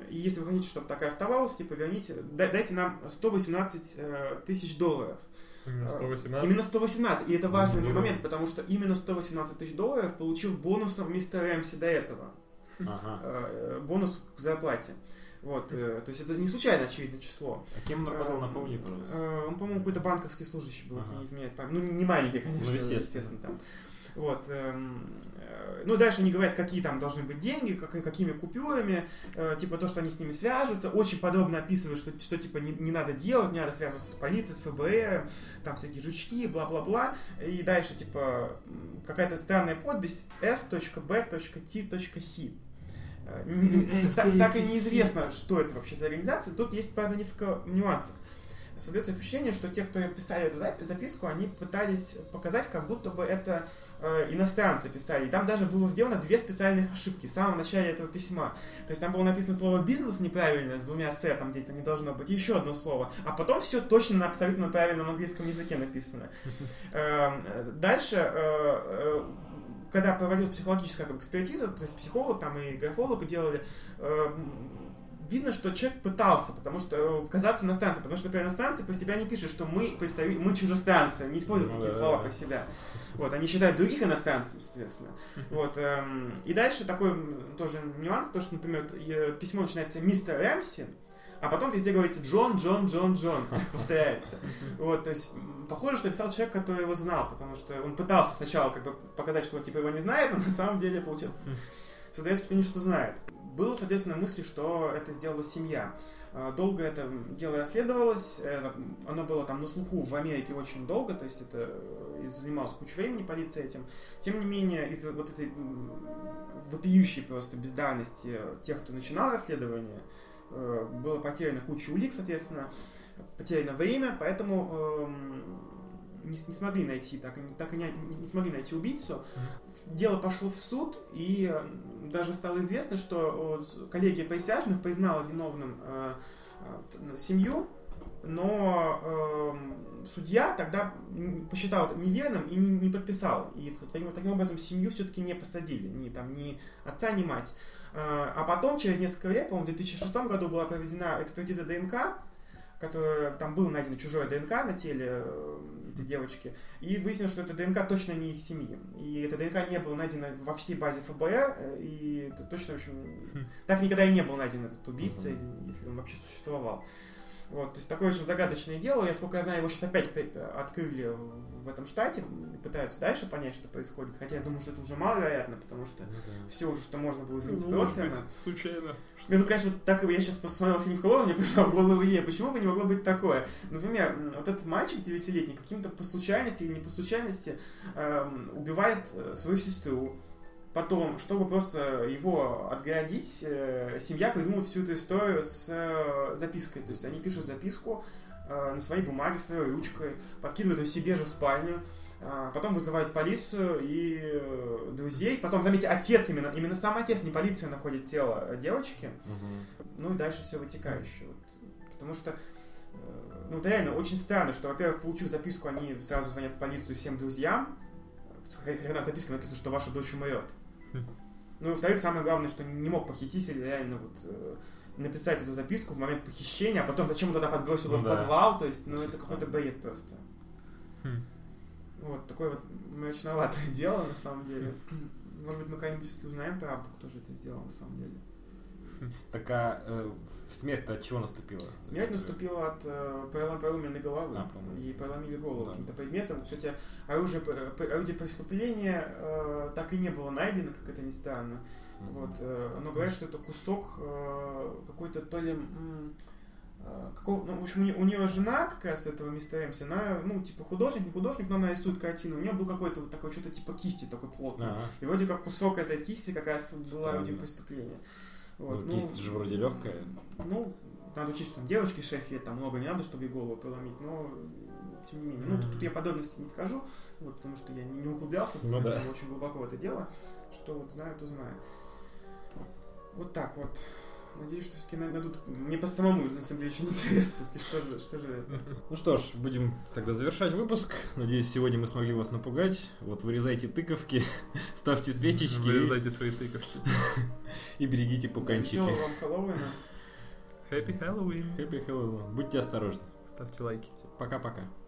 и если вы хотите, чтобы такая оставалась, типа, верните, дайте нам 118 э, тысяч долларов. Именно 118? Именно 118. И это важный mm-hmm. момент, потому что именно 118 тысяч долларов получил бонусом мистер Рэмси до этого. Ага. Э, бонус к зарплате. Вот, э, то есть это не случайно очевидное число. А кем он работал, напомни, пожалуйста. Он, по-моему, какой-то банковский служащий был, ага. не изменяет память. Ну, не маленький, конечно, ну, естественно. естественно там. Вот. Эм, э, ну, дальше они говорят, какие там должны быть деньги, как, какими купюрами, э, типа то, что они с ними свяжутся. Очень подробно описывают, что, что типа не, не надо делать, не надо связываться с полицией, с ФБР, там всякие жучки, бла-бла-бла. И дальше, типа, какая-то странная подпись s.b.t.c. Э, так, так и неизвестно, что это вообще за организация. Тут есть, правда, несколько нюансов. создается впечатление, что те, кто писали эту запи- записку, они пытались показать, как будто бы это э, иностранцы писали. И там даже было сделано две специальных ошибки в самом начале этого письма. То есть там было написано слово бизнес неправильно, с двумя с, там где-то не должно быть, еще одно слово. А потом все точно на абсолютно правильном английском языке написано. Эм, Дальше э, э, когда проводил психологическая как бы, экспертиза, то есть психолог там и графолог делали, э, видно, что человек пытался, потому что э, казаться иностранцем, потому что, например, иностранцы про себя не пишут, что мы представители, мы чужестранцы, не используют Ну такие да, слова да. про себя. Вот, они считают других иностранцами, соответственно. Вот, эм, и дальше такой тоже нюанс, то, что, например, письмо начинается «Мистер Рэмси», а потом везде говорится Джон, Джон, Джон, Джон, повторяется. Вот, то есть, похоже, что написал человек, который его знал, потому что он пытался сначала как бы показать, что он типа его не знает, но на самом деле получил. Создается впечатление, что знает. Было, соответственно, мысли, что это сделала семья. Э, Долго это дело расследовалось, это- оно было там на слуху в Америке очень долго, то есть это э, занималось кучу времени полиция этим. Тем не менее, из-за вот этой вопиющей просто бездарности тех, кто начинал расследование, э, было потеряно куча улик, соответственно, потеряно время, поэтому эм, не, не смогли найти, так, так и не, не смогли найти убийцу. Дело пошло в суд, и э, даже стало известно, что э, коллегия присяжных признала виновным э, э, т- семью, но эм, судья тогда посчитал это неверным и не, не подписал. И таким, таким образом семью все-таки не посадили, ни, там, ни отца, ни мать. Э, А потом, через несколько лет, по-моему, в 2006 году была проведена экспертиза ДНК, которая, там было найдено чужое ДНК на теле э, этой девочки, и выяснилось, что это ДНК точно не их семьи. И это ДНК не было найдено во всей базе ФБР, э, и точно, в общем, так никогда и не был найден этот убийца, если он вообще существовал. Вот, то есть такое очень загадочное дело. Я, сколько я знаю, его сейчас опять открыли в этом штате пытаются дальше понять, что происходит. Хотя я думаю, что это уже маловероятно, потому что все уже, что можно было извинить, Ну, случайно. Мне, ну, конечно, вот так я сейчас посмотрел фильм Хэллоуин, мне пришло в голову идея, почему бы не могло быть такое? Например, вот этот мальчик девятилетний каким-то по случайности или не по случайности эм, убивает э, свою сестру. Потом, чтобы просто его отгородить, э, семья придумывает всю эту историю с э, запиской. То есть они пишут записку э, на своей бумаге, своей ручкой, подкидывают ее себе же в спальню, Потом вызывают полицию и друзей. Потом, заметьте, отец именно, именно сам отец, не полиция находит тело девочки. Ну и дальше все вытекающее. Вот. Потому что, ну, это реально очень странно, что, во-первых, получив записку, они сразу звонят в полицию всем друзьям, когда в записке написано, что ваша дочь умрет. Ну и, во-вторых, самое главное, что не мог похититель реально вот э, написать эту записку в момент похищения, а потом зачем он тогда подбросил Ну его в да. подвал, то есть, ну это какой-то бред просто. Хм. Вот, такое вот мрачноватое дело, на самом деле. Может быть, мы когда-нибудь все-таки узнаем правду, кто же это сделал, на самом деле. Так а э, смерть от чего наступила? Смерть наступила от э, перелом- переломленной головы. А, и проломили голову Да. каким-то предметом. Кстати, оружие, п- орудие преступления э, так и не было найдено, как это ни странно. Мгм. Вот, э, но говорят, что это кусок э, какой-то то ли... м, э, какого- ну, в общем, у нее, жена, как раз этого мистера Эмси, она, ну, типа художник, не художник, но она рисует картину. У нее был какой-то вот такой, что-то типа кисти такой плотный. Ага. И вроде как кусок этой кисти как раз был Странно. орудием преступления. Вот, Ну, кисть же вроде легкая. ну, надо учить, что там девочке 6 лет, там много не надо, чтобы ей голову проломить, но тем не менее. Ну, тут, тут я подробности не скажу, вот, потому что я не, не углублялся Ну да. очень глубоко в это дело. Что вот знаю, то знаю. Вот так вот. Надеюсь, что все-таки найдут. Мне по самому, на самом деле, очень интересно, все-таки, что же, что же это. Ну что ж, будем тогда завершать выпуск. Надеюсь, сегодня мы смогли вас напугать. Вот вырезайте тыковки, ставьте свечечки Вырезайте свои тыковки. и берегите пуканчики. Веселого вам Хэллоуина. Happy Halloween. Happy Halloween. Будьте осторожны. Ставьте лайки. Пока-пока. Пока.